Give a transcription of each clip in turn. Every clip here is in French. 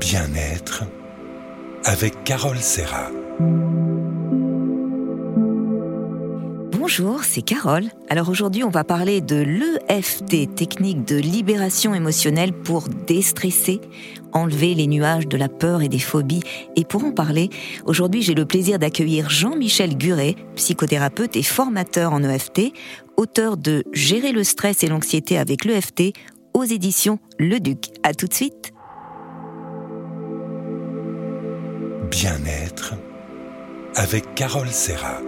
Bien-être avec Carole Serra. Bonjour, c'est Carole. Alors aujourd'hui, on va parler de l'EFT, technique de libération émotionnelle pour déstresser, enlever les nuages de la peur et des phobies. Et pour en parler, aujourd'hui, j'ai le plaisir d'accueillir Jean-Michel Guret, psychothérapeute et formateur en EFT, auteur de Gérer le stress et l'anxiété avec l'EFT aux éditions Le Duc. À tout de suite. Bien-être avec Carole Serra.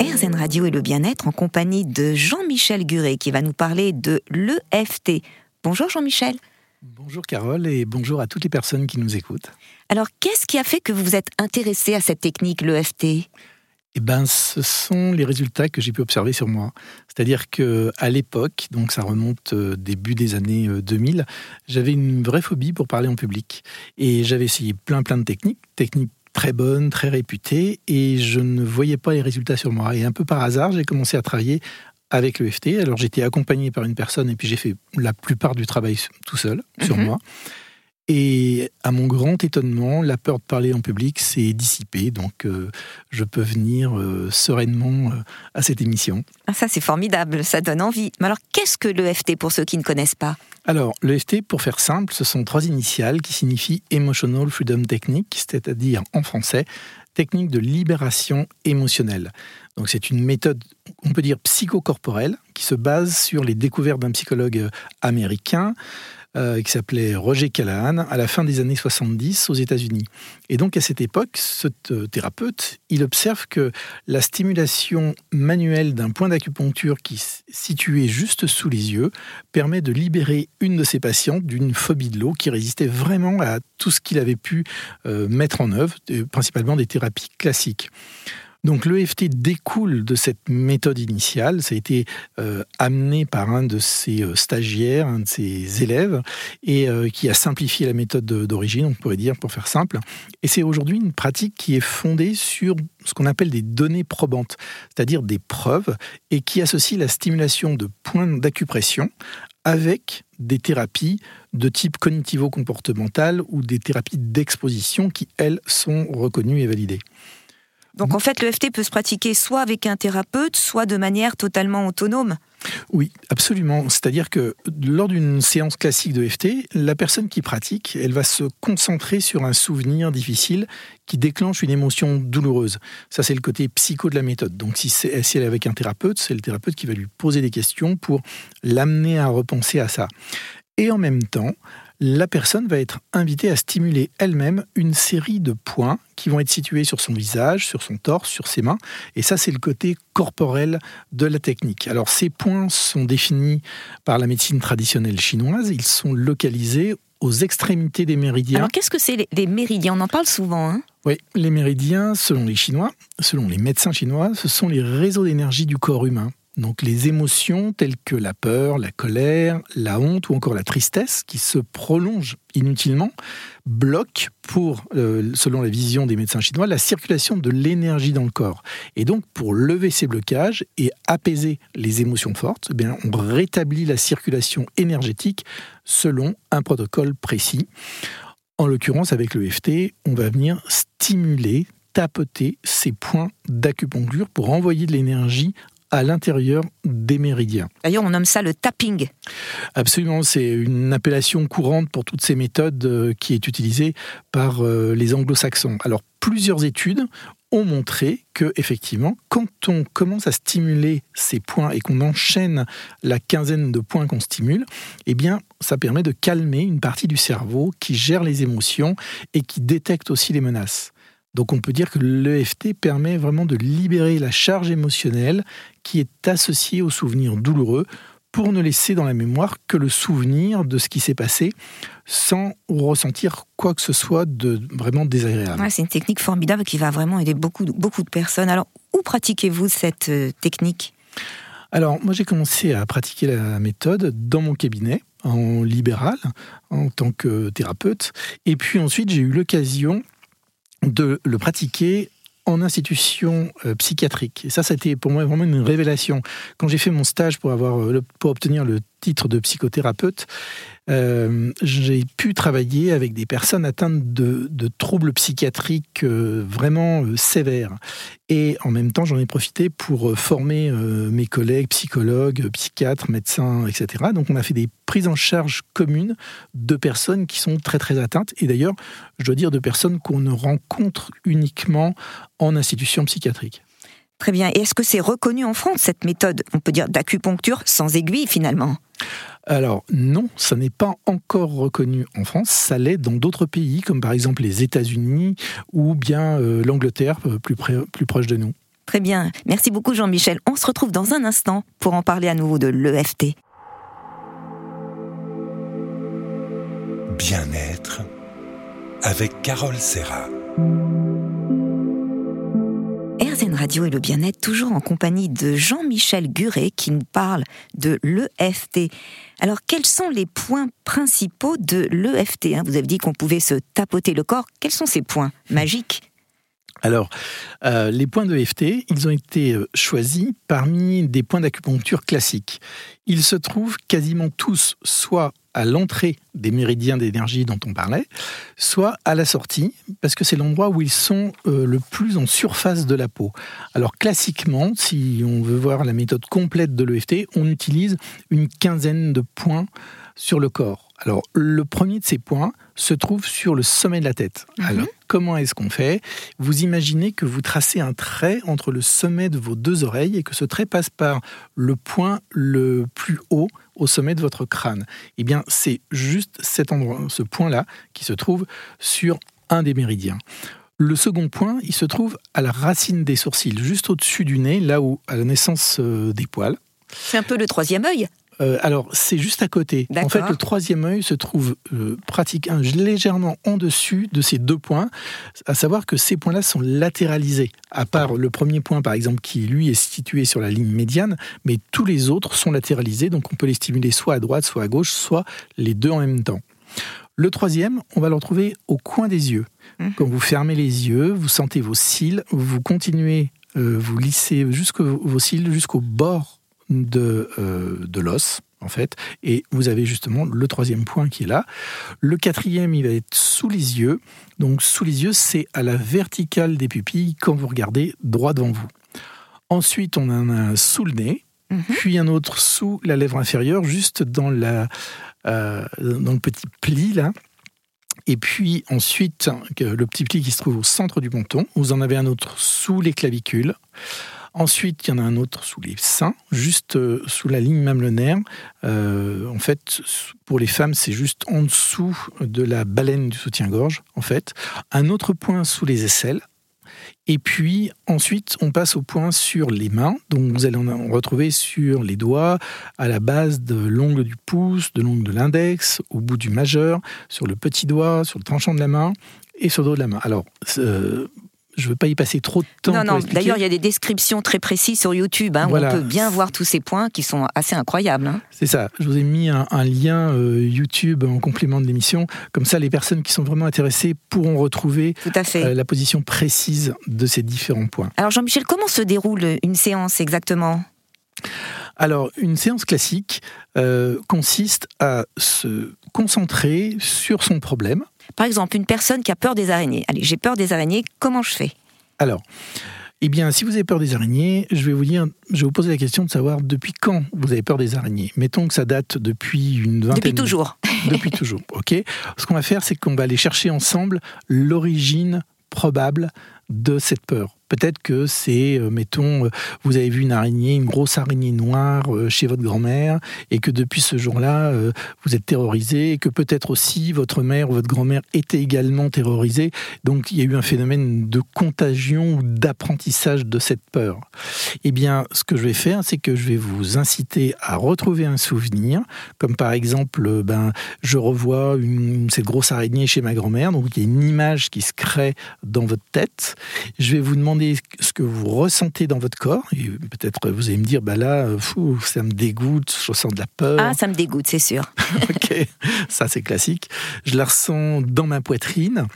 RZN Radio et le bien-être en compagnie de Jean-Michel Guret qui va nous parler de l'EFT. Bonjour Jean-Michel. Bonjour Carole et bonjour à toutes les personnes qui nous écoutent. Alors qu'est-ce qui a fait que vous vous êtes intéressé à cette technique, l'EFT eh ben, ce sont les résultats que j'ai pu observer sur moi. C'est-à-dire que à l'époque, donc ça remonte euh, début des années 2000, euh, j'avais une vraie phobie pour parler en public et j'avais essayé plein plein de techniques, techniques très bonnes, très réputées, et je ne voyais pas les résultats sur moi. Et un peu par hasard, j'ai commencé à travailler avec l'EFT. Alors j'étais accompagné par une personne et puis j'ai fait la plupart du travail tout seul sur mhm. moi. Et à mon grand étonnement, la peur de parler en public s'est dissipée, donc euh, je peux venir euh, sereinement euh, à cette émission. Ah, ça c'est formidable, ça donne envie. Mais alors qu'est-ce que l'EFT pour ceux qui ne connaissent pas? Alors l'EFT, pour faire simple, ce sont trois initiales qui signifient Emotional Freedom Technique, c'est-à-dire en français technique de libération émotionnelle. Donc c'est une méthode, on peut dire psychocorporelle, qui se base sur les découvertes d'un psychologue américain euh, qui s'appelait Roger Callahan à la fin des années 70 aux États-Unis. Et donc à cette époque, ce thérapeute, il observe que la stimulation manuelle d'un point d'acupuncture qui est situé juste sous les yeux permet de libérer une de ses patientes d'une phobie de l'eau qui résistait vraiment à tout ce qu'il avait pu euh, mettre en œuvre, principalement des thérapies classiques. Donc l'EFT découle de cette méthode initiale. Ça a été euh, amené par un de ses euh, stagiaires, un de ses élèves, et euh, qui a simplifié la méthode d'origine, on pourrait dire, pour faire simple. Et c'est aujourd'hui une pratique qui est fondée sur ce qu'on appelle des données probantes, c'est-à-dire des preuves, et qui associe la stimulation de points d'acupression avec des thérapies de type cognitivo-comportemental ou des thérapies d'exposition qui, elles, sont reconnues et validées. Donc en fait, l'EFT peut se pratiquer soit avec un thérapeute, soit de manière totalement autonome. Oui, absolument. C'est-à-dire que lors d'une séance classique de FT, la personne qui pratique, elle va se concentrer sur un souvenir difficile qui déclenche une émotion douloureuse. Ça, c'est le côté psycho de la méthode. Donc, si, si elle est avec un thérapeute, c'est le thérapeute qui va lui poser des questions pour l'amener à repenser à ça. Et en même temps, la personne va être invitée à stimuler elle-même une série de points qui vont être situés sur son visage, sur son torse, sur ses mains. Et ça, c'est le côté corporel de la technique. Alors, ces points sont définis par la médecine traditionnelle chinoise. Ils sont localisés aux extrémités des méridiens. Alors, qu'est-ce que c'est les méridiens? On en parle souvent. Hein? Oui, les méridiens, selon les Chinois, selon les médecins chinois, ce sont les réseaux d'énergie du corps humain. Donc les émotions telles que la peur, la colère, la honte ou encore la tristesse qui se prolongent inutilement bloquent pour, euh, selon la vision des médecins chinois, la circulation de l'énergie dans le corps. Et donc pour lever ces blocages et apaiser les émotions fortes, eh bien, on rétablit la circulation énergétique selon un protocole précis. En l'occurrence, avec le FT, on va venir stimuler, tapoter ces points d'acupuncture pour envoyer de l'énergie à l'intérieur des méridiens. D'ailleurs, on nomme ça le tapping. Absolument, c'est une appellation courante pour toutes ces méthodes euh, qui est utilisée par euh, les anglo-saxons. Alors, plusieurs études ont montré que effectivement, quand on commence à stimuler ces points et qu'on enchaîne la quinzaine de points qu'on stimule, eh bien, ça permet de calmer une partie du cerveau qui gère les émotions et qui détecte aussi les menaces. Donc on peut dire que l'EFT permet vraiment de libérer la charge émotionnelle qui est associée au souvenir douloureux pour ne laisser dans la mémoire que le souvenir de ce qui s'est passé sans ressentir quoi que ce soit de vraiment désagréable. c'est une technique formidable qui va vraiment aider beaucoup, beaucoup de personnes. Alors, où pratiquez-vous cette euh, technique? Alors, moi j'ai commencé à pratiquer la méthode dans mon cabinet en libéral, en tant que thérapeute. Et puis ensuite, j'ai eu l'occasion de le pratiquer en institution euh, psychiatrique. Et ça, été pour moi vraiment une révélation. Quand j'ai fait mon stage pour, avoir, euh, pour obtenir le titre de psychothérapeute, euh, j'ai pu travailler avec des personnes atteintes de, troubles psychiatriques euh, vraiment euh, sévères. Et en même temps, j'en ai profité pour former mes collègues psychologues, psychiatres, médecins, etc. Donc on a fait des prises en charge communes de personnes qui sont très très atteintes. Et d'ailleurs, je dois dire de personnes qu'on ne rencontre uniquement en institution psychiatrique. Très bien. Et est-ce que c'est reconnu en France, cette méthode, on peut dire, d'acupuncture sans aiguille finalement? Alors non, ça n'est pas encore reconnu en France, ça l'est dans d'autres pays, comme par exemple les États-Unis ou bien euh, l'Angleterre, euh, plus, plus proche de nous. Très bien, merci beaucoup Jean-Michel. On se retrouve dans un instant pour en parler à nouveau de l'EFT. Bien-être avec Carole Serra. RZN Radio et le bien-être, toujours en compagnie de Jean-Michel Guret qui nous parle de l'EFT. Alors, quels sont les points principaux de l'EFT hein Vous avez dit qu'on pouvait se tapoter le corps. Quels sont ces points magiques alors, euh, les points de FT, ils ont été euh, choisis parmi des points d'acupuncture classiques. Ils se trouvent quasiment tous soit à l'entrée des méridiens d'énergie dont on parlait, soit à la sortie, parce que c'est l'endroit où ils sont euh, le plus en surface de la peau. Alors classiquement, si on veut voir la méthode complète de l'EFT, on utilise une quinzaine de points sur le corps. Alors, le premier de ces points se trouve sur le sommet de la tête. Mhm. Alors, comment est-ce qu'on fait? Vous imaginez que vous tracez un trait entre le sommet de vos deux oreilles et que ce trait passe par le point le plus haut au sommet de votre crâne. Eh bien, c'est juste cet endroit, ce point-là, qui se trouve sur un des méridiens. Le second point, il se trouve à la racine des sourcils, juste au-dessus du nez, là où, à la naissance euh, des poils. C'est un peu le troisième œil euh, alors, c'est juste à côté. En fait, le troisième œil se trouve euh, pratiquement légèrement en dessus de ces deux points, à savoir que ces points-là sont latéralisés, à part le premier point, par exemple, qui lui est situé sur la ligne médiane, mais tous les autres sont latéralisés, donc on peut les stimuler soit à droite, soit à gauche, soit les deux en même temps. Le troisième, on va le retrouver au coin des yeux. Mmh. Quand vous fermez les yeux, vous sentez vos cils, vous continuez, euh, vous lissez jusqu'au vos cils jusqu'au bord de, euh, de l'os, en fait. Et vous avez justement le troisième point qui est là. Le quatrième, il va être sous les yeux. Donc sous les yeux, c'est à la verticale des pupilles quand vous regardez droit devant vous. Ensuite, on en a un sous le nez, mhm. puis un autre sous la lèvre inférieure, juste dans, la, euh, dans le petit pli là. Et puis ensuite, le petit pli qui se trouve au centre du menton. Vous en avez un autre sous les clavicules. Ensuite, il y en a un autre sous les seins, juste euh, sous la ligne mamelonnaire. Euh, en fait, pour les femmes, c'est juste en dessous de la baleine du soutien-gorge, en fait. Un autre point sous les aisselles. Et puis ensuite, on passe au point sur les mains. Donc vous allez en retrouver sur les doigts, à la base de l'ongle du pouce, de l'ongle de l'index, au bout du majeur, sur le petit doigt, sur le tranchant de la main et sur le dos de la main. Alors, euh, je ne veux pas y passer trop de temps. Non, non, d'ailleurs, il y a des descriptions très précises sur YouTube hein, où on peut bien voir tous ces points qui sont assez incroyables. Hein. C'est ça. Je vous ai mis un, lien euh, YouTube en complément de l'émission. Comme ça, les personnes qui sont vraiment intéressées pourront retrouver euh, la position précise de ces différents points. Alors, Jean-Michel, comment se déroule une séance exactement? Alors, une séance classique euh, consiste à se concentrer sur son problème, par exemple, une personne qui a peur des araignées. Allez, j'ai peur des araignées, comment je fais? Alors, eh bien, si vous avez peur des araignées, je vais vous dire, je vais vous poser la question de savoir depuis quand vous avez peur des araignées. Mettons que ça date depuis une vingtaine. Depuis toujours. depuis toujours, ok. Ce qu'on va faire, c'est qu'on va aller chercher ensemble l'origine probable de cette peur. Peut-être que c'est, euh, mettons, euh, vous avez vu une araignée, une grosse araignée noire euh, chez votre grand-mère, et que depuis ce jour-là, vous êtes terrorisé, et que peut-être aussi votre mère ou votre grand-mère était également terrorisée. Donc il y a eu un phénomène de contagion ou d'apprentissage de cette peur. Eh bien, ce que je vais faire, c'est que je vais vous inciter à retrouver un souvenir, comme par exemple, ben, je revois une, cette grosse araignée chez ma grand-mère, donc il y a une image qui se crée dans votre tête. Je vais vous demander ce que vous ressentez dans votre corps. Et peut-être vous allez me dire, bah là, fou, ça me dégoûte, je ressens de la peur. Ah, ça me dégoûte, c'est sûr. ok, ça c'est classique. Je la ressens dans ma poitrine,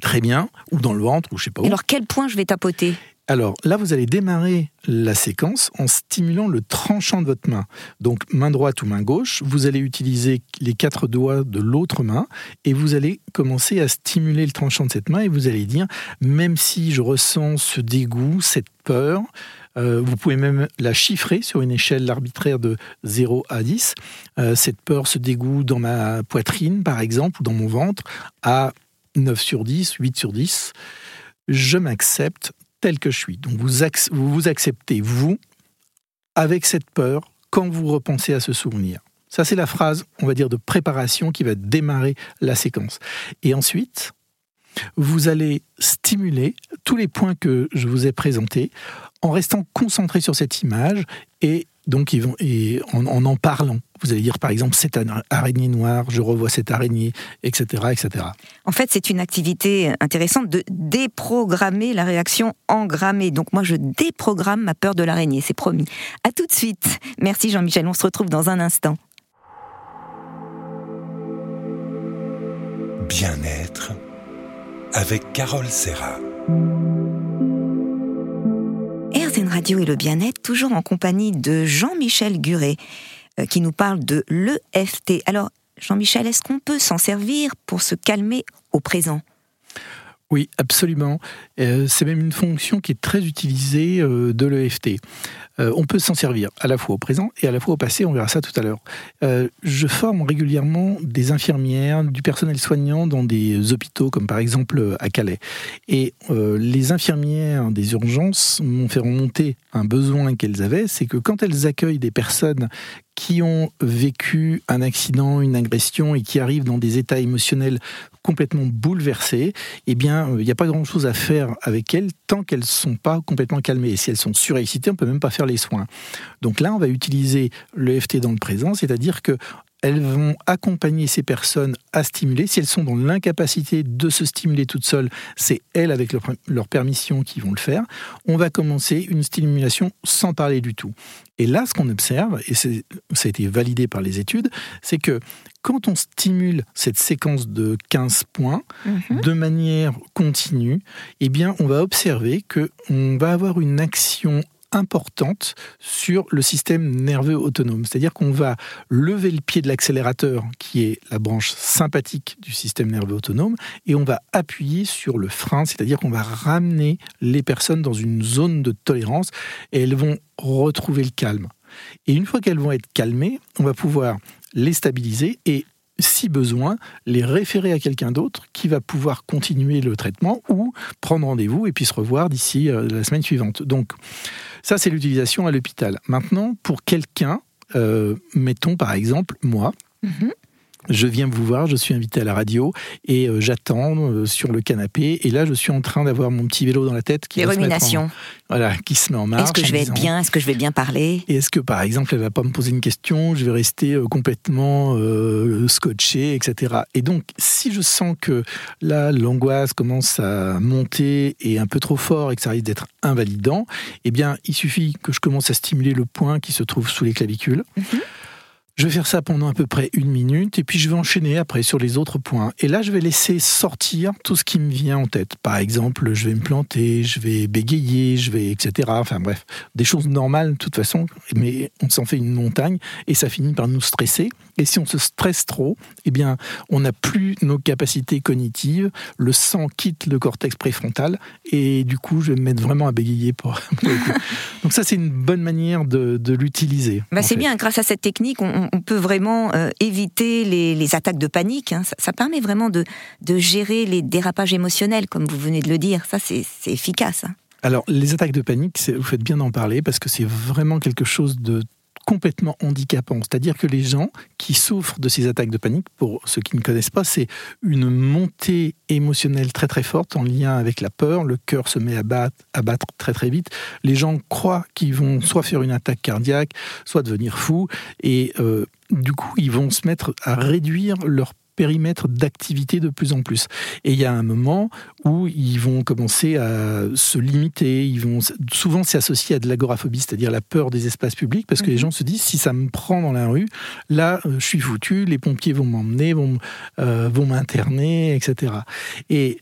très bien, ou dans le ventre, ou je sais pas où. alors quel point je vais tapoter? Alors là, vous allez démarrer la séquence en stimulant le tranchant de votre main. Donc main droite ou main gauche, vous allez utiliser les quatre doigts de l'autre main et vous allez commencer à stimuler le tranchant de cette main et vous allez dire, même si je ressens ce dégoût, cette peur, euh, vous pouvez même la chiffrer sur une échelle arbitraire de 0 à 10. Euh, cette peur, ce dégoût dans ma poitrine, par exemple, ou dans mon ventre, à 9 sur 10, 8 sur 10. Je m'accepte tel que je suis. Donc vous vous, acceptez, vous, avec cette peur, quand vous repensez à ce souvenir. Ça, c'est la phrase, on va dire, de préparation qui va démarrer la séquence. Et ensuite, vous allez stimuler tous les points que je vous ai présentés en restant concentré sur cette image et donc ils vont, et en, en, parlant. Vous allez dire par exemple cette araignée noire, je revois cette araignée, etc. etc. En fait, c'est une activité intéressante de déprogrammer la réaction engrammée. Donc moi, je déprogramme ma peur de l'araignée, c'est promis. À tout de suite. Merci Jean-Michel, on se retrouve dans un instant. Bien-être avec Carole Serra. Radio et le bien-être, toujours en compagnie de Jean-Michel Guret, euh, qui nous parle de l'EFT. Alors, Jean-Michel, est-ce qu'on peut s'en servir pour se calmer au présent? Oui, absolument. Euh, c'est même une fonction qui est très utilisée euh, de l'EFT. Euh, on peut s'en servir à la fois au présent et à la fois au passé, on verra ça tout à l'heure. je forme régulièrement des infirmières, du personnel soignant dans des hôpitaux, comme par exemple à Calais. Et les infirmières des urgences m'ont fait remonter un besoin qu'elles avaient, c'est que quand elles accueillent des personnes qui ont vécu un accident, une agression et qui arrivent dans des états émotionnels complètement bouleversées, eh bien, il n'y a pas grand-chose à faire avec elles tant qu'elles ne sont pas complètement calmées. Et si elles sont surexcitées, on ne peut même pas faire les soins. Donc là, on va utiliser l'EFT dans le présent, c'est-à-dire que elles vont accompagner ces personnes à stimuler. Si elles sont dans l'incapacité de se stimuler toutes seules, c'est elles, avec leur, permission, qui vont le faire. On va commencer une stimulation sans parler du tout. Et là, ce qu'on observe, et ça a été validé par les études, c'est que quand on stimule cette séquence de 15 points mhm. de manière continue, eh bien, on va observer qu'on va avoir une action importante sur le système nerveux autonome. C'est-à-dire qu'on va lever le pied de l'accélérateur, qui est la branche sympathique du système nerveux autonome, et on va appuyer sur le frein, c'est-à-dire qu'on va ramener les personnes dans une zone de tolérance et elles vont retrouver le calme. Et une fois qu'elles vont être calmées, on va pouvoir les stabiliser et si besoin, les référer à quelqu'un d'autre qui va pouvoir continuer le traitement ou prendre rendez-vous et puis se revoir d'ici euh, la semaine suivante. Donc, ça, c'est l'utilisation à l'hôpital. Maintenant, pour quelqu'un, euh, mettons par exemple moi, mhm je viens vous voir, je suis invité à la radio et euh, j'attends euh, sur le canapé. Et là, je suis en train d'avoir mon petit vélo dans la tête qui, Les ruminations. voilà, qui se met en marche. Est-ce que je vais être bien? Est-ce que je vais bien parler? Et est-ce que, par exemple, elle va pas me poser une question? Je vais rester euh, complètement scotché, etc. Et donc, si je sens que là, l'angoisse commence à monter et un peu trop fort et que ça risque d'être invalidant, eh bien, il suffit que je commence à stimuler le point qui se trouve sous les clavicules. Mhm. Je vais faire ça pendant à peu près une minute et puis je vais enchaîner après sur les autres points. Et là, je vais laisser sortir tout ce qui me vient en tête. Par exemple, je vais me planter, je vais bégayer, je vais, etc. Enfin bref, des choses normales de toute façon, mais on s'en fait une montagne et ça finit par nous stresser. Et si on se stresse trop, eh bien, on n'a plus nos capacités cognitives, le sang quitte le cortex préfrontal et du coup, je vais me mettre vraiment à bégayer pour. Donc ça, c'est une bonne manière de, l'utiliser. Bah c'est bien, grâce à cette technique, on, on peut vraiment euh, éviter les, attaques de panique. Hein. Ça, permet vraiment de, gérer les dérapages émotionnels, comme vous venez de le dire. Ça, c'est efficace. Hein. Alors, les attaques de panique, vous faites bien d'en parler parce que c'est vraiment quelque chose de complètement handicapant. C'est-à-dire que les gens qui souffrent de ces attaques de panique, pour ceux qui ne connaissent pas, c'est une montée émotionnelle très très forte en lien avec la peur. Le cœur se met à battre, très très vite. Les gens croient qu'ils vont soit faire une attaque cardiaque, soit devenir fous. Et euh, du coup, ils vont se mettre à réduire leur périmètre d'activité de plus en plus. Et il y a un moment où ils vont commencer à se limiter. Ils vont souvent c'est associé à de l'agoraphobie, c'est-à-dire la peur des espaces publics, parce que les mhm. gens se disent si ça me prend dans la rue, là euh, je suis foutu, les pompiers vont m'emmener, vont, euh, vont m'interner, etc. Et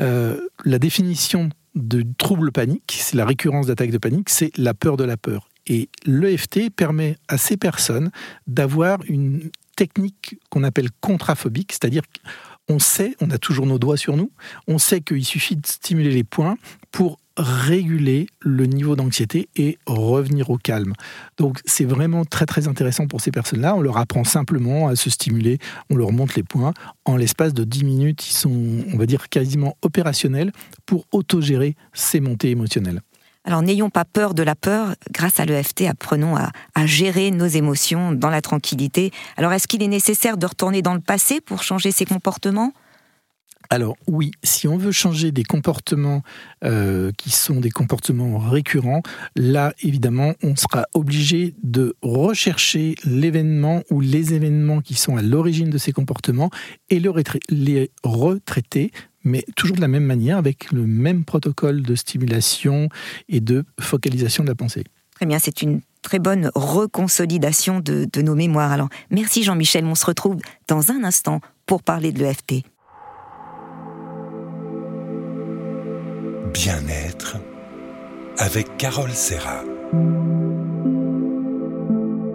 euh, la définition de troubles paniques, c'est la récurrence d'attaques de panique, c'est la peur de la peur. Et l'EFT permet à ces personnes d'avoir une technique qu'on appelle contraphobique, c'est-à-dire on sait, on a toujours nos doigts sur nous, on sait qu'il suffit de stimuler les points pour réguler le niveau d'anxiété et revenir au calme. Donc c'est vraiment très très intéressant pour ces personnes-là. On leur apprend simplement à se stimuler, on leur montre les points. En l'espace de 10 minutes, ils sont, on va dire, quasiment opérationnels pour autogérer ces montées émotionnelles. Alors n'ayons pas peur de la peur, grâce à l'EFT, apprenons à, gérer nos émotions dans la tranquillité. Alors est-ce qu'il est nécessaire de retourner dans le passé pour changer ses comportements? Alors oui, si on veut changer des comportements euh, qui sont des comportements récurrents, là évidemment on sera obligé de rechercher l'événement ou les événements qui sont à l'origine de ces comportements et les retraiter mais toujours de la même manière, avec le même protocole de stimulation et de focalisation de la pensée. Très bien, c'est une très bonne reconsolidation de, de nos mémoires. Alors, merci Jean-Michel, on se retrouve dans un instant pour parler de l'EFT. Bien-être avec Carole Serra.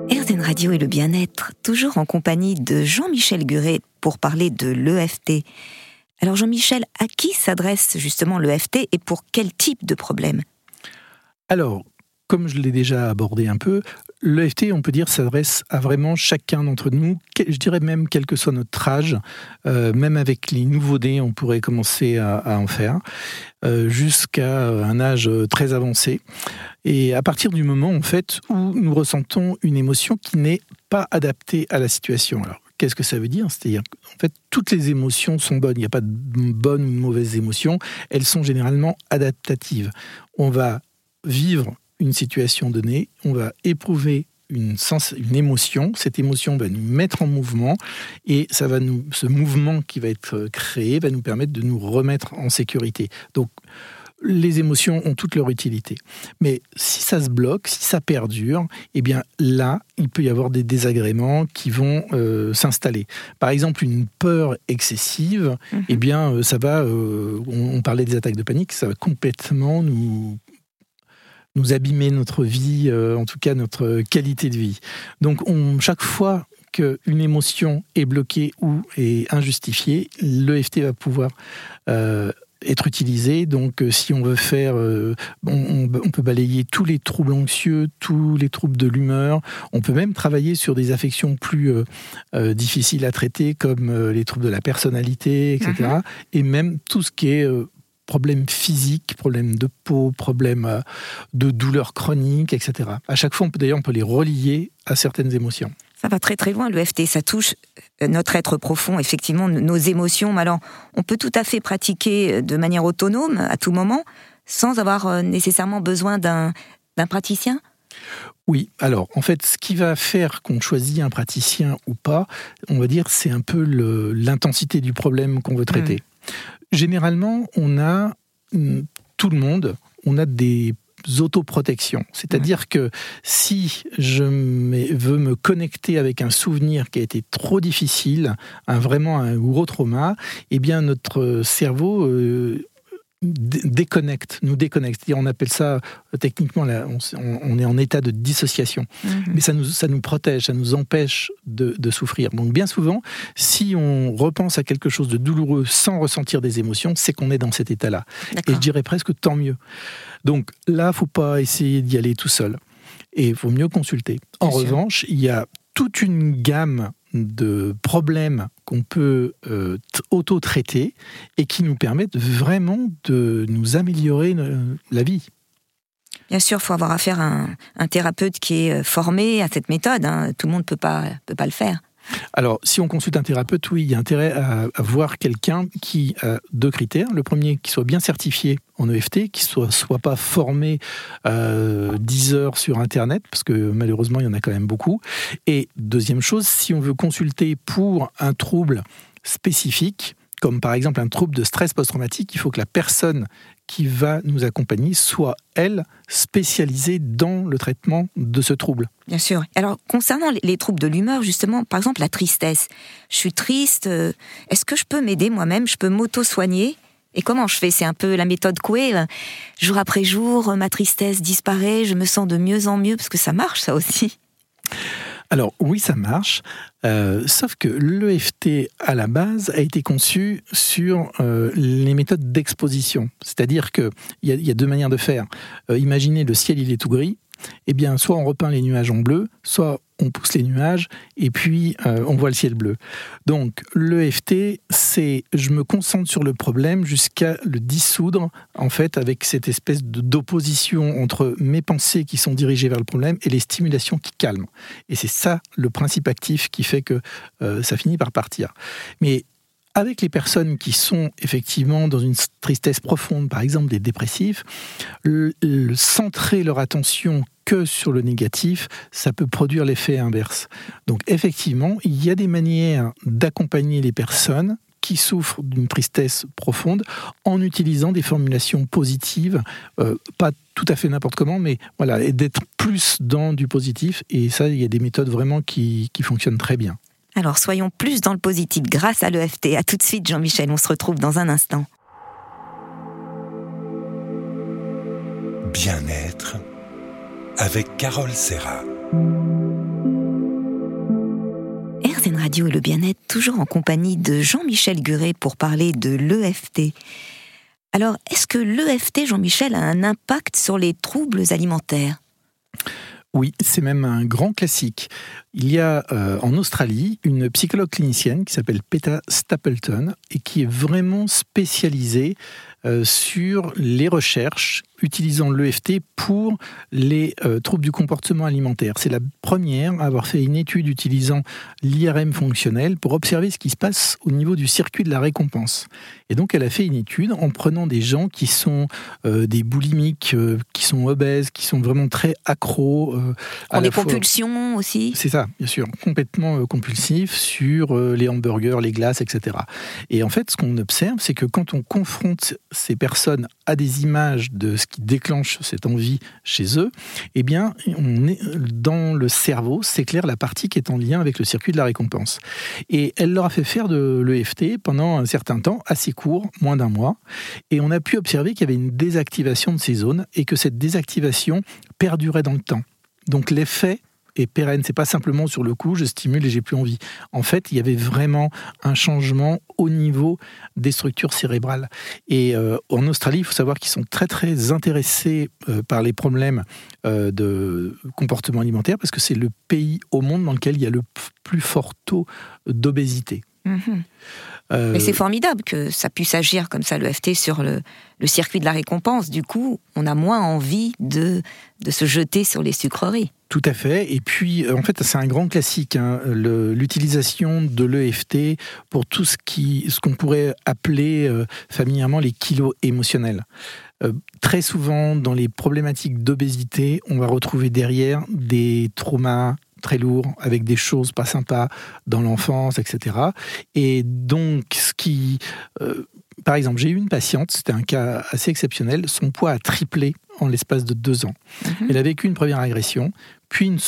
RZN Radio et le bien-être, toujours en compagnie de Jean-Michel Guret pour parler de l'EFT. Alors Jean-Michel, à qui s'adresse justement l'EFT et pour quel type de problème? Alors, comme je l'ai déjà abordé un peu, l'EFT, on peut dire, s'adresse à vraiment chacun d'entre nous, je dirais même quel que soit notre âge, euh, même avec les nouveaux-nés, on pourrait commencer à, en faire, euh, jusqu'à un âge très avancé. Et à partir du moment, en fait, où nous ressentons une émotion qui n'est pas adaptée à la situation. Qu'est-ce que ça veut dire? C'est-à-dire en fait, toutes les émotions sont bonnes. Il n'y a pas de bonnes ou de mauvaises émotions. Elles sont généralement adaptatives. On va vivre une situation donnée, on va éprouver une, sens, une émotion, cette émotion va nous mettre en mouvement et ça va nous, ce mouvement qui va être créé va nous permettre de nous remettre en sécurité. Donc les émotions ont toute leur utilité. Mais si ça se bloque, si ça perdure, eh bien là, il peut y avoir des désagréments qui vont euh, s'installer. Par exemple, une peur excessive, mhm. eh bien euh, ça va, euh, on, parlait des attaques de panique, ça va complètement nous nous abîmer notre vie, en tout cas notre qualité de vie. Donc on, chaque fois qu'une émotion est bloquée ou est injustifiée, l'EFT va pouvoir être utilisé. Donc, euh, si on veut faire, euh, on, peut balayer tous les troubles anxieux, tous les troubles de l'humeur. On peut même travailler sur des affections plus euh, difficiles à traiter, comme les troubles de la personnalité, etc. Mhm. Et même tout ce qui est problèmes physiques, problèmes de peau, problèmes de douleurs chroniques, etc. À chaque fois, d'ailleurs, on peut les relier à certaines émotions ça va très très loin, l'EFT. Ça touche euh, notre être profond, effectivement, nos émotions. Mais alors, on peut tout à fait pratiquer euh, de manière autonome, à tout moment, sans avoir euh, nécessairement besoin d'un praticien? Oui, alors en fait, ce qui va faire qu'on choisit un praticien ou pas, on va dire, c'est un peu l'intensité du problème qu'on veut traiter. Mmh. Généralement, on a mmh, tout le monde, on a des autoprotections. C'est-à-dire que si je veux me connecter avec un souvenir qui a été trop difficile, un, vraiment un gros trauma, eh bien notre cerveau euh, déconnecte, nous déconnecte. On appelle ça euh, techniquement, on, est en état de dissociation. Mhm. Mais ça nous, ça nous protège, ça nous empêche de, de, souffrir. Donc bien souvent, si on repense à quelque chose de douloureux sans ressentir des émotions, c'est qu'on est dans cet état-là. Et je dirais presque tant mieux. Donc là, faut pas essayer d'y aller tout seul. Et il faut mieux consulter. En revanche, il y a toute une gamme de problèmes qu'on peut euh, auto-traiter et qui nous permettent vraiment de nous améliorer la vie. Bien sûr, il faut avoir affaire à un, thérapeute qui est euh, formé à cette méthode. Hein. Tout le monde ne peut pas le faire. Alors, si on consulte un thérapeute, oui, il y a intérêt à, voir quelqu'un qui a deux critères. Le premier, qui soit bien certifié en EFT, qui soit, soit pas formé euh, 10 heures sur Internet, parce que malheureusement, il y en a quand même beaucoup. Et deuxième chose, si on veut consulter pour un trouble spécifique, comme par exemple un trouble de stress post-traumatique, il faut que la personne qui va nous accompagner soit, elle, spécialisée dans le traitement de ce trouble. Bien sûr. Alors, concernant les troubles de l'humeur, justement, par exemple la tristesse, je suis triste, euh, est-ce que je peux m'aider moi-même? Je peux m'auto-soigner? Et comment je fais? C'est un peu la méthode Coué. Jour après jour, ma tristesse disparaît, je me sens de mieux en mieux, parce que ça marche ça aussi. Alors oui, ça marche, euh, sauf que l'EFT à la base a été conçu sur euh, les méthodes d'exposition. C'est-à-dire qu'il y, y, a deux manières de faire. Euh, imaginez le ciel, il est tout gris. Eh bien, soit on repeint les nuages en bleu, soit on pousse les nuages et puis euh, on voit le ciel bleu. Donc l'EFT, c'est je me concentre sur le problème jusqu'à le dissoudre en fait avec cette espèce d'opposition entre mes pensées qui sont dirigées vers le problème et les stimulations qui calment. Et c'est ça le principe actif qui fait que euh, ça finit par partir. Mais avec les personnes qui sont effectivement dans une tristesse profonde, par exemple des dépressifs, centrer leur attention que sur le négatif, ça peut produire l'effet inverse. Donc effectivement, il y a des manières d'accompagner les personnes qui souffrent d'une tristesse profonde en utilisant des formulations positives, euh, pas tout à fait n'importe comment, mais voilà, et d'être plus dans du positif. Et ça, il y a des méthodes vraiment qui fonctionnent très bien. Alors soyons plus dans le positif grâce à l'EFT. À tout de suite Jean-Michel, on se retrouve dans un instant. Bien-être avec Carole Serra. RZN Radio et le bien-être, toujours en compagnie de Jean-Michel Guret pour parler de l'EFT. Alors, est-ce que l'EFT, Jean-Michel, a un impact sur les troubles alimentaires? Oui, c'est même un grand classique. Il y a euh, en Australie une psychologue clinicienne qui s'appelle Peta Stapleton et qui est vraiment spécialisée euh, sur les recherches utilisant l'EFT pour les euh, troubles du comportement alimentaire. C'est la première à avoir fait une étude utilisant l'IRM fonctionnel pour observer ce qui se passe au niveau du circuit de la récompense. Et donc elle a fait une étude en prenant des gens qui sont euh, des boulimiques, qui sont obèses, qui sont vraiment très accros. à des compulsions aussi C'est ça, bien sûr, complètement compulsifs sur les hamburgers, les glaces, etc. Et en fait, ce qu'on observe, c'est que quand on confronte ces personnes à des images de ce déclenche cette envie chez eux, eh bien, on est dans le cerveau s'éclaire la partie qui est en lien avec le circuit de la récompense. Et elle leur a fait faire de l'EFT pendant un certain temps, assez court, moins d'un mois, et on a pu observer qu'il y avait une désactivation de ces zones et que cette désactivation perdurait dans le temps. Donc l'effet et pérenne. C'est pas simplement sur le coup, je stimule et j'ai plus envie. En fait, il y avait vraiment un changement au niveau des structures cérébrales. Et euh, en Australie, il faut savoir qu'ils sont très très intéressés euh, par les problèmes euh, de comportement alimentaire parce que c'est le pays au monde dans lequel il y a le plus fort taux d'obésité. Mhm. Mais c'est formidable que ça puisse agir comme ça, l'EFT, sur le, le, circuit de la récompense. Du coup, on a moins envie de, de se jeter sur les sucreries. Tout à fait. Et puis, euh, en fait, c'est un grand classique, hein, l'utilisation de l'EFT pour tout ce qui, ce qu'on pourrait appeler euh, familièrement les kilos émotionnels. Euh, très souvent, dans les problématiques d'obésité, on va retrouver derrière des traumas très lourds, avec des choses pas sympas dans l'enfance, etc. Et donc, ce qui... par exemple, j'ai eu une patiente, c'était un cas assez exceptionnel, son poids a triplé en l'espace de deux ans. Mhm. Elle a vécu une première agression, puis une,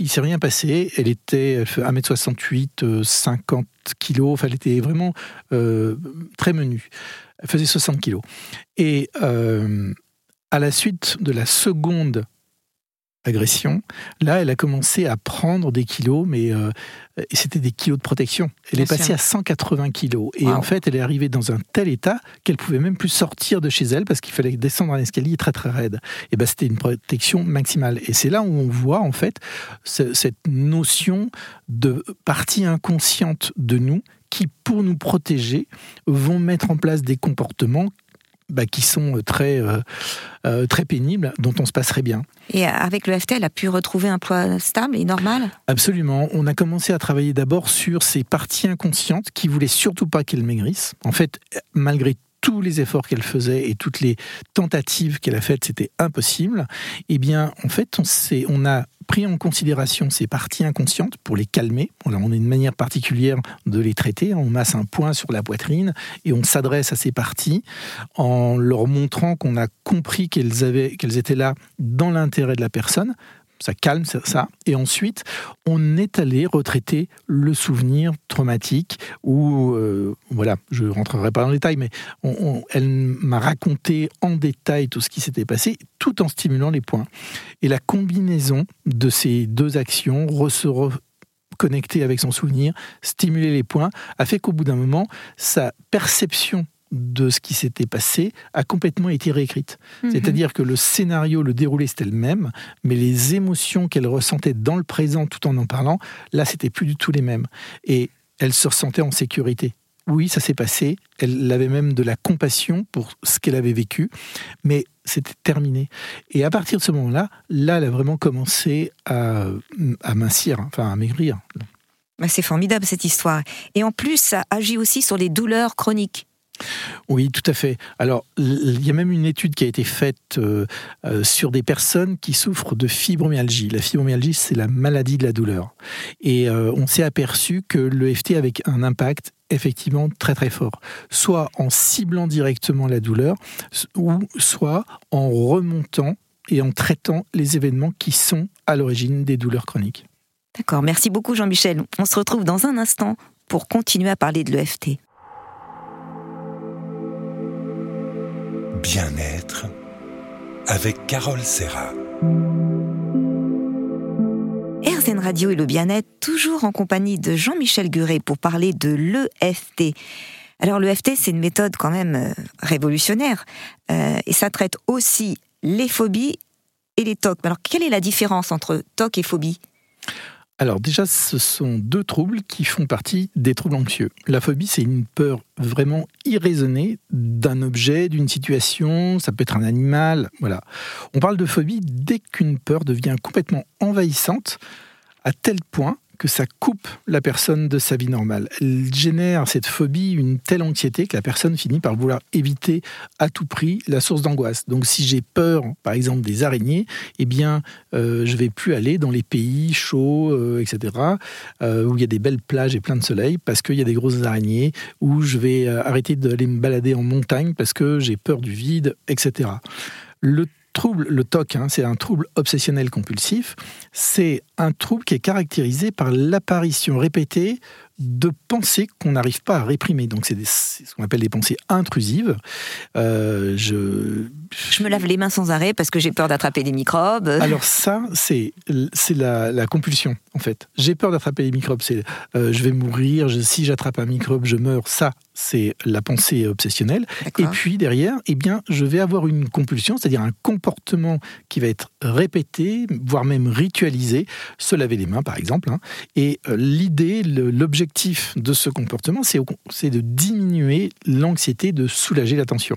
il s'est rien passé. Elle était 1m68, 50 kg, elle était vraiment euh, très menue. Elle faisait 60 kg. Et euh, à la suite de la seconde agression. Là, elle a commencé à prendre des kilos, mais euh, c'était des kilos de protection. Elle est passée à 180 kilos. Et en fait, elle est arrivée dans un tel état qu'elle pouvait même plus sortir de chez elle parce qu'il fallait descendre un escalier très très raide. Et ben, c'était une protection maximale. Et c'est là où on voit en fait cette notion de partie inconsciente de nous qui, pour nous protéger, vont mettre en place des comportements bah, qui sont très, euh, euh, très pénibles, dont on se passerait bien. Et avec le FT, elle a pu retrouver un poids stable et normal? Absolument. On a commencé à travailler d'abord sur ces parties inconscientes qui voulaient surtout pas qu'elle maigrisse. En fait, malgré tous les efforts qu'elle faisait et toutes les tentatives qu'elle a faites, c'était impossible. Eh bien, en fait, on, on a pris en considération ces parties inconscientes pour les calmer. on a une manière particulière de les traiter. On masse un point sur la poitrine et on s'adresse à ces parties en leur montrant qu'on a compris qu'elles, qu'elles étaient là dans l'intérêt de la personne ça calme ça. Et ensuite, on est allé retraiter le souvenir traumatique où, euh, voilà, je rentrerai pas dans les détails, mais elle m'a raconté en détail tout ce qui s'était passé, tout en stimulant les points. Et la combinaison de ces deux actions, se connecter avec son souvenir, stimuler les points, a fait qu'au bout d'un moment, sa perception de ce qui s'était passé a complètement été réécrite. Mhm. C'est-à-dire que le scénario, le déroulé, c'était le même, mais les émotions qu'elle ressentait dans le présent tout en en parlant, là, c'était plus du tout les mêmes. Et elle se ressentait en sécurité. Oui, ça s'est passé. Elle avait même de la compassion pour ce qu'elle avait vécu, mais c'était terminé. Et à partir de ce moment-là, là, elle a vraiment commencé à, à mincir, enfin à maigrir. Bah, c'est formidable cette histoire. Et en plus, ça agit aussi sur les douleurs chroniques. Oui, tout à fait. Alors, il y a même une étude qui a été faite euh, euh, sur des personnes qui souffrent de fibromyalgie. La fibromyalgie, c'est la maladie de la douleur. Et euh, on s'est aperçu que l'EFT avait un impact effectivement très très fort, soit en ciblant directement la douleur, ou soit en remontant et en traitant les événements qui sont à l'origine des douleurs chroniques. D'accord, merci beaucoup Jean-Michel. On se retrouve dans un instant pour continuer à parler de l'EFT. Bien-être avec Carole Serra. RZN Radio et le bien-être, toujours en compagnie de Jean-Michel Guret pour parler de l'EFT. Alors l'EFT, c'est une méthode quand même euh, révolutionnaire euh, et ça traite aussi les phobies et les TOC. Alors quelle est la différence entre TOC et phobie alors déjà, ce sont deux troubles qui font partie des troubles anxieux. La phobie, c'est une peur vraiment irraisonnée d'un objet, d'une situation, ça peut être un animal, voilà. On parle de phobie dès qu'une peur devient complètement envahissante à tel point que ça coupe la personne de sa vie normale. Elle génère cette phobie une telle anxiété que la personne finit par vouloir éviter à tout prix la source d'angoisse. Donc si j'ai peur, par exemple, des araignées, eh bien, euh, je vais plus aller dans les pays chauds, euh, etc., euh, où il y a des belles plages et plein de soleil, parce qu'il y a des grosses araignées, ou je vais arrêter d'aller me balader en montagne parce que j'ai peur du vide, etc. Le trouble, le TOC, hein, c'est un trouble obsessionnel compulsif. C'est un trouble qui est caractérisé par l'apparition répétée de pensées qu'on n'arrive pas à réprimer. Donc c'est ce qu'on appelle des pensées intrusives. Euh, je... je me lave les mains sans arrêt parce que j'ai peur d'attraper des microbes. Alors ça, c'est la, la compulsion en fait. J'ai peur d'attraper les microbes. C'est euh, je vais mourir. si j'attrape un microbe, je meurs. Ça, c'est la pensée obsessionnelle. Et puis derrière, eh bien, je vais avoir une compulsion, c'est-à-dire un comportement qui va être répété, voire même ritualisé, se laver les mains par exemple. Hein. Et euh, l'idée, l'objectif de ce comportement, c'est de diminuer l'anxiété, de soulager la tension.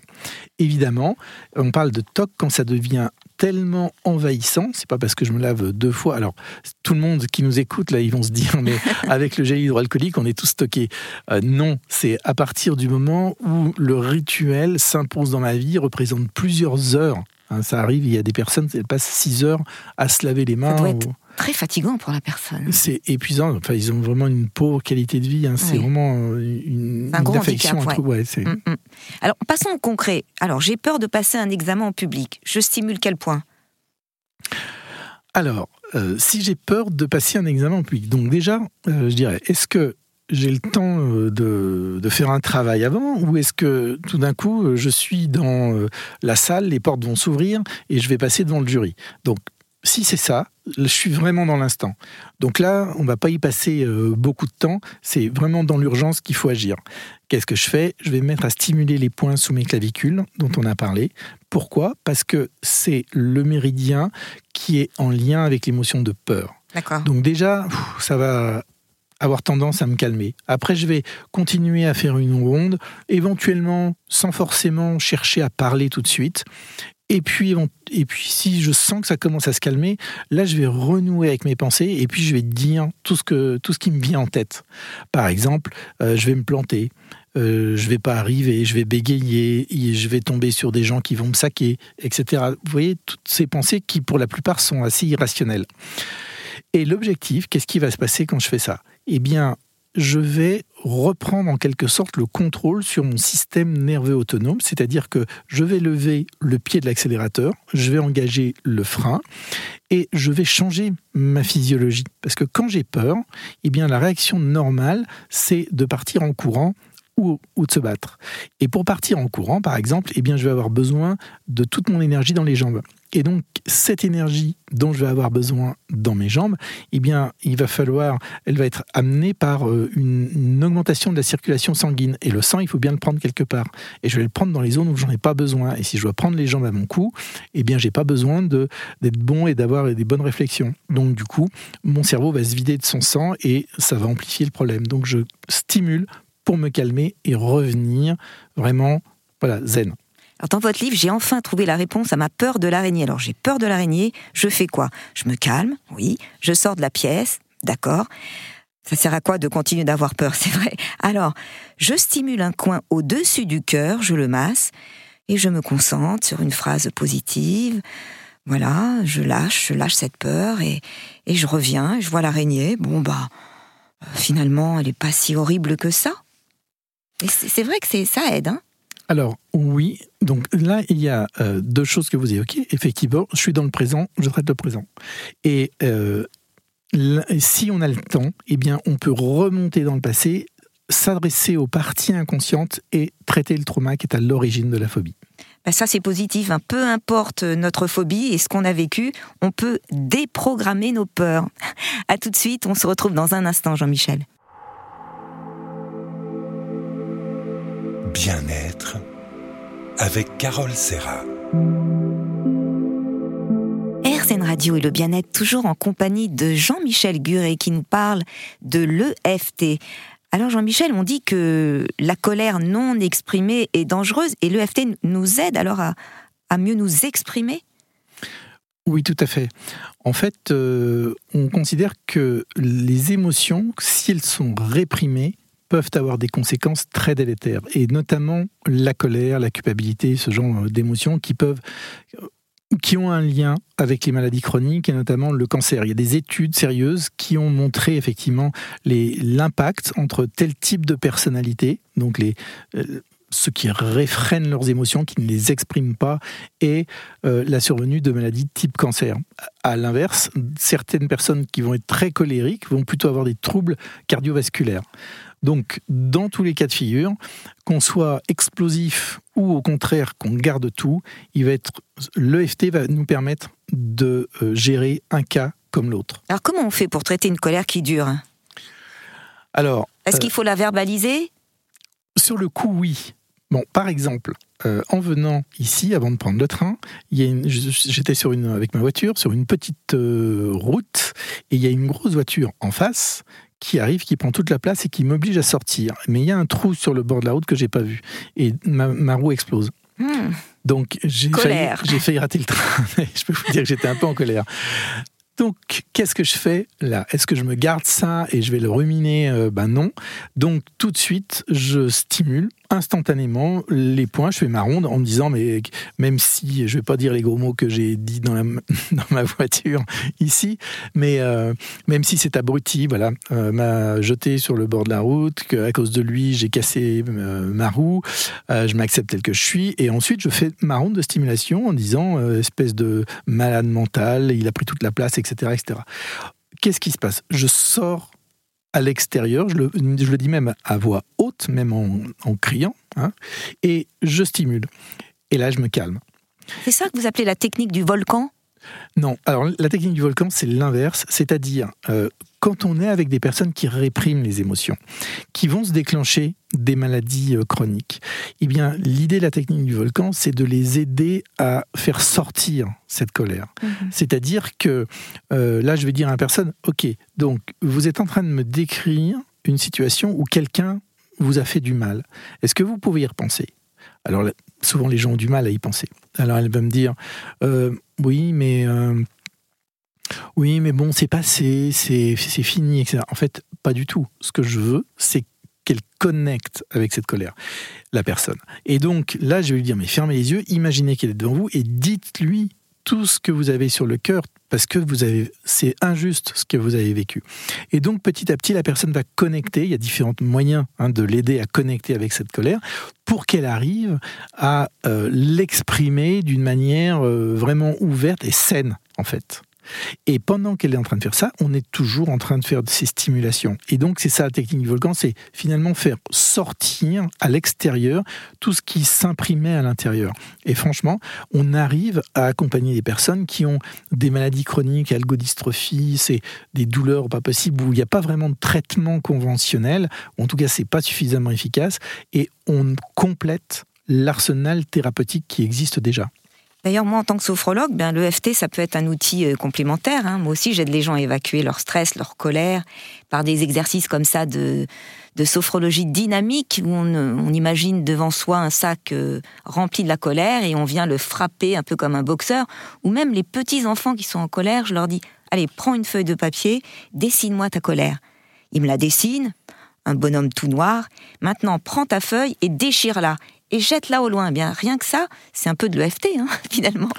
Évidemment, on parle de TOC quand ça devient tellement envahissant. C'est pas parce que je me lave deux fois. Alors, tout le monde qui nous écoute, là, ils vont se dire, mais avec le gel hydroalcoolique, on est tous stockés. Euh, non, c'est à partir du moment où le rituel s'impose dans ma vie, représente plusieurs heures. Hein, ça arrive, il y a des personnes, elles passent six heures à se laver les mains très fatigant pour la personne. C'est épuisant. Enfin, ils ont vraiment une pauvre qualité de vie. Hein. C'est vraiment une, un gros affection. Mm, mm. Alors, passons au concret. Alors, j'ai peur de passer un examen en public. Je stimule quel point? Alors, euh, si j'ai peur de passer un examen en public, donc déjà, euh, je dirais, est-ce que j'ai le temps euh, de, de, faire un travail avant ou est-ce que tout d'un coup je suis dans la salle, les portes vont s'ouvrir et je vais passer devant le jury? Donc si c'est ça, je suis vraiment dans l'instant. Donc là, on ne va pas y passer euh, beaucoup de temps. C'est vraiment dans l'urgence qu'il faut agir. Qu'est-ce que je fais? Je vais me mettre à stimuler les points sous mes clavicules, dont on a parlé. Pourquoi? Parce que c'est le méridien qui est en lien avec l'émotion de peur. Donc déjà, ça va avoir tendance à me calmer. Après, je vais continuer à faire une ronde, éventuellement sans forcément chercher à parler tout de suite. Et puis, et puis, si je sens que ça commence à se calmer, là, je vais renouer avec mes pensées et puis je vais dire tout ce, que, tout ce qui me vient en tête. Par exemple, euh, je vais me planter, euh, je vais pas arriver, je vais bégayer, je vais tomber sur des gens qui vont me saquer, etc. Vous voyez, toutes ces pensées qui, pour la plupart, sont assez irrationnelles. Et l'objectif, qu'est-ce qui va se passer quand je fais ça? Eh bien, je vais reprendre en quelque sorte le contrôle sur mon système nerveux autonome, c'est-à-dire que je vais lever le pied de l'accélérateur, je vais engager le frein et je vais changer ma physiologie. Parce que quand j'ai peur, eh bien la réaction normale, c'est de partir en courant ou, de se battre. Et pour partir en courant, par exemple, eh bien, je vais avoir besoin de toute mon énergie dans les jambes. Et donc, cette énergie dont je vais avoir besoin dans mes jambes, eh bien, il va falloir, elle va être amenée par euh, une, augmentation de la circulation sanguine. Et le sang, il faut bien le prendre quelque part. Et je vais le prendre dans les zones où j'en ai pas besoin. Et si je dois prendre les jambes à mon cou, eh bien, j'ai pas besoin d'être bon et d'avoir des bonnes réflexions. Donc, du coup, mon cerveau va se vider de son sang et ça va amplifier le problème. Donc, je stimule pour me calmer et revenir vraiment, voilà, zen. Alors dans votre livre, j'ai enfin trouvé la réponse à ma peur de l'araignée. Alors j'ai peur de l'araignée, je fais quoi? Je me calme, oui, je sors de la pièce, d'accord. Ça sert à quoi de continuer d'avoir peur, c'est vrai. Alors, je stimule un coin au-dessus du cœur, je le masse, et je me concentre sur une phrase positive. Voilà, je lâche, je lâche cette peur, et, je reviens, je vois l'araignée. Bon, bah, finalement, elle n'est pas si horrible que ça. C'est vrai que ça aide, hein alors oui, donc là il y a euh, deux choses que vous évoquez. Effectivement, je suis dans le présent, je traite le présent. Et euh, si on a le temps, eh bien on peut remonter dans le passé, s'adresser aux parties inconscientes et traiter le trauma qui est à l'origine de la phobie. Ben ça c'est positif, hein. peu importe notre phobie et ce qu'on a vécu, on peut déprogrammer nos peurs. A tout de suite, on se retrouve dans un instant Jean-Michel. Bien-être avec Carole Serra. RCN Radio et le bien-être toujours en compagnie de Jean-Michel Guret qui nous parle de l'EFT. Alors Jean-Michel, on dit que la colère non exprimée est dangereuse et l'EFT nous aide alors à, mieux nous exprimer? Oui, tout à fait. En fait, euh, on considère que les émotions, si elles sont réprimées, peuvent avoir des conséquences très délétères, et notamment la colère, la culpabilité, ce genre d'émotions qui peuvent qui ont un lien avec les maladies chroniques et notamment le cancer. Il y a des études sérieuses qui ont montré effectivement l'impact entre tel type de personnalité, donc les, euh, ceux qui réfrènent leurs émotions, qui ne les expriment pas, et euh, la survenue de maladies type cancer. À l'inverse, certaines personnes qui vont être très colériques vont plutôt avoir des troubles cardiovasculaires. Donc, dans tous les cas de figure, qu'on soit explosif ou au contraire qu'on garde tout, il va être l'EFT va nous permettre de euh, gérer un cas comme l'autre. Alors, comment on fait pour traiter une colère qui dure? Alors, est-ce qu'il euh, faut la verbaliser? Sur le coup, oui. Bon, par exemple, euh, en venant ici, avant de prendre le train, j'étais sur une, avec ma voiture sur une petite route et il y a une grosse voiture en face qui arrive, qui prend toute la place et qui m'oblige à sortir. Mais il y a un trou sur le bord de la route que j'ai pas vu et ma, roue explose. Hmm. Donc j'ai failli, j'ai failli rater le train. je peux vous dire que j'étais un peu en colère. Donc, qu'est-ce que je fais là? Est-ce que je me garde ça et je vais le ruminer? Euh, Ben non. Donc, tout de suite, je stimule instantanément les points. Je fais ma ronde en me disant, mais même si je vais pas dire les gros mots que j'ai dit dans, ma voiture ici, mais euh, même si cet abruti, voilà, euh, m'a jeté sur le bord de la route, qu'à cause de lui j'ai cassé euh, ma roue, je m'accepte tel que je suis, et ensuite je fais ma ronde de stimulation en disant, espèce de malade mental, il a pris toute la place, etc., etc. Qu'est-ce qui se passe? Je sors à l'extérieur, je le, dis même à voix haute, même en, criant, hein, et je stimule. Et là, je me calme. C'est ça que vous appelez la technique du volcan? Non, alors la technique du volcan, c'est l'inverse, c'est-à-dire euh, quand on est avec des personnes qui répriment les émotions, qui vont se déclencher des maladies euh, chroniques, eh bien l'idée de la technique du volcan, c'est de les aider à faire sortir cette colère. Mhm. C'est-à-dire que euh, là, je vais dire à la personne, ok, donc vous êtes en train de me décrire une situation où quelqu'un vous a fait du mal. Est-ce que vous pouvez y repenser? Alors souvent les gens ont du mal à y penser. Alors elle va me dire euh, oui, mais euh, oui, mais bon, c'est passé, c'est fini, etc. En fait, pas du tout. Ce que je veux, c'est qu'elle connecte avec cette colère, la personne. Et donc là, je vais lui dire mais fermez les yeux, imaginez qu'elle est devant vous et dites-lui tout ce que vous avez sur le cœur parce que vous avez, c'est injuste ce que vous avez vécu. Et donc petit à petit, la personne va connecter. Il y a différents moyens hein, de l'aider à connecter avec cette colère pour qu'elle arrive à euh, l'exprimer d'une manière euh, vraiment ouverte et saine, en fait. Et pendant qu'elle est en train de faire ça, on est toujours en train de faire ces stimulations. Et donc, c'est ça la technique du volcan, c'est finalement faire sortir à l'extérieur tout ce qui s'imprimait à l'intérieur. Et franchement, on arrive à accompagner des personnes qui ont des maladies chroniques, algodystrophie, c'est des douleurs pas possibles, où il n'y a pas vraiment de traitement conventionnel, ou en tout cas, c'est pas suffisamment efficace, et on complète l'arsenal thérapeutique qui existe déjà. D'ailleurs, moi, en tant que sophrologue, bien, l'EFT, ça peut être un outil euh, complémentaire. Hein. Moi aussi, j'aide les gens à évacuer leur stress, leur colère, par des exercices comme ça de, de sophrologie dynamique, où on, imagine devant soi un sac euh, rempli de la colère et on vient le frapper un peu comme un boxeur. Ou même les petits enfants qui sont en colère, je leur dis, allez, prends une feuille de papier, dessine-moi ta colère. Ils me la dessinent, un bonhomme tout noir. Maintenant, prends ta feuille et déchire-la et jette-la au loin. Eh bien, rien que ça, c'est un peu de l'EFT, hein, finalement.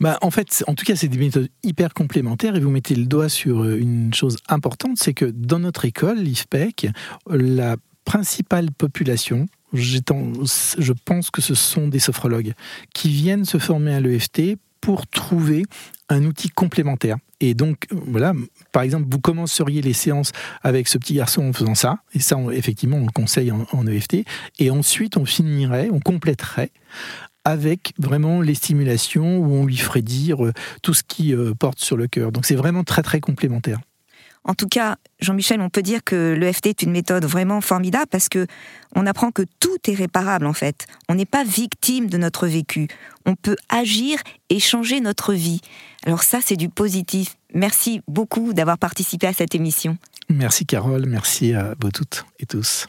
Bah, en fait, en tout cas, c'est des méthodes hyper complémentaires et vous mettez le doigt sur euh, une chose importante, c'est que dans notre école, l'IFPEC, la principale population, je pense que ce sont des sophrologues qui viennent se former à l'EFT pour trouver un outil complémentaire. Et donc, voilà, par exemple, vous commenceriez les séances avec ce petit garçon en faisant ça, et ça, effectivement, on le conseille en, EFT, et ensuite, on finirait, on compléterait avec vraiment les stimulations où on lui ferait dire euh, tout ce qui euh, porte sur le cœur. Donc c'est vraiment très très complémentaire. En tout cas, Jean-Michel, on peut dire que l'EFT est une méthode vraiment formidable parce que on apprend que tout est réparable en fait. On n'est pas victime de notre vécu. On peut agir et changer notre vie. Alors ça, c'est du positif. Merci beaucoup d'avoir participé à cette émission. Merci Carole, merci à vous toutes et tous.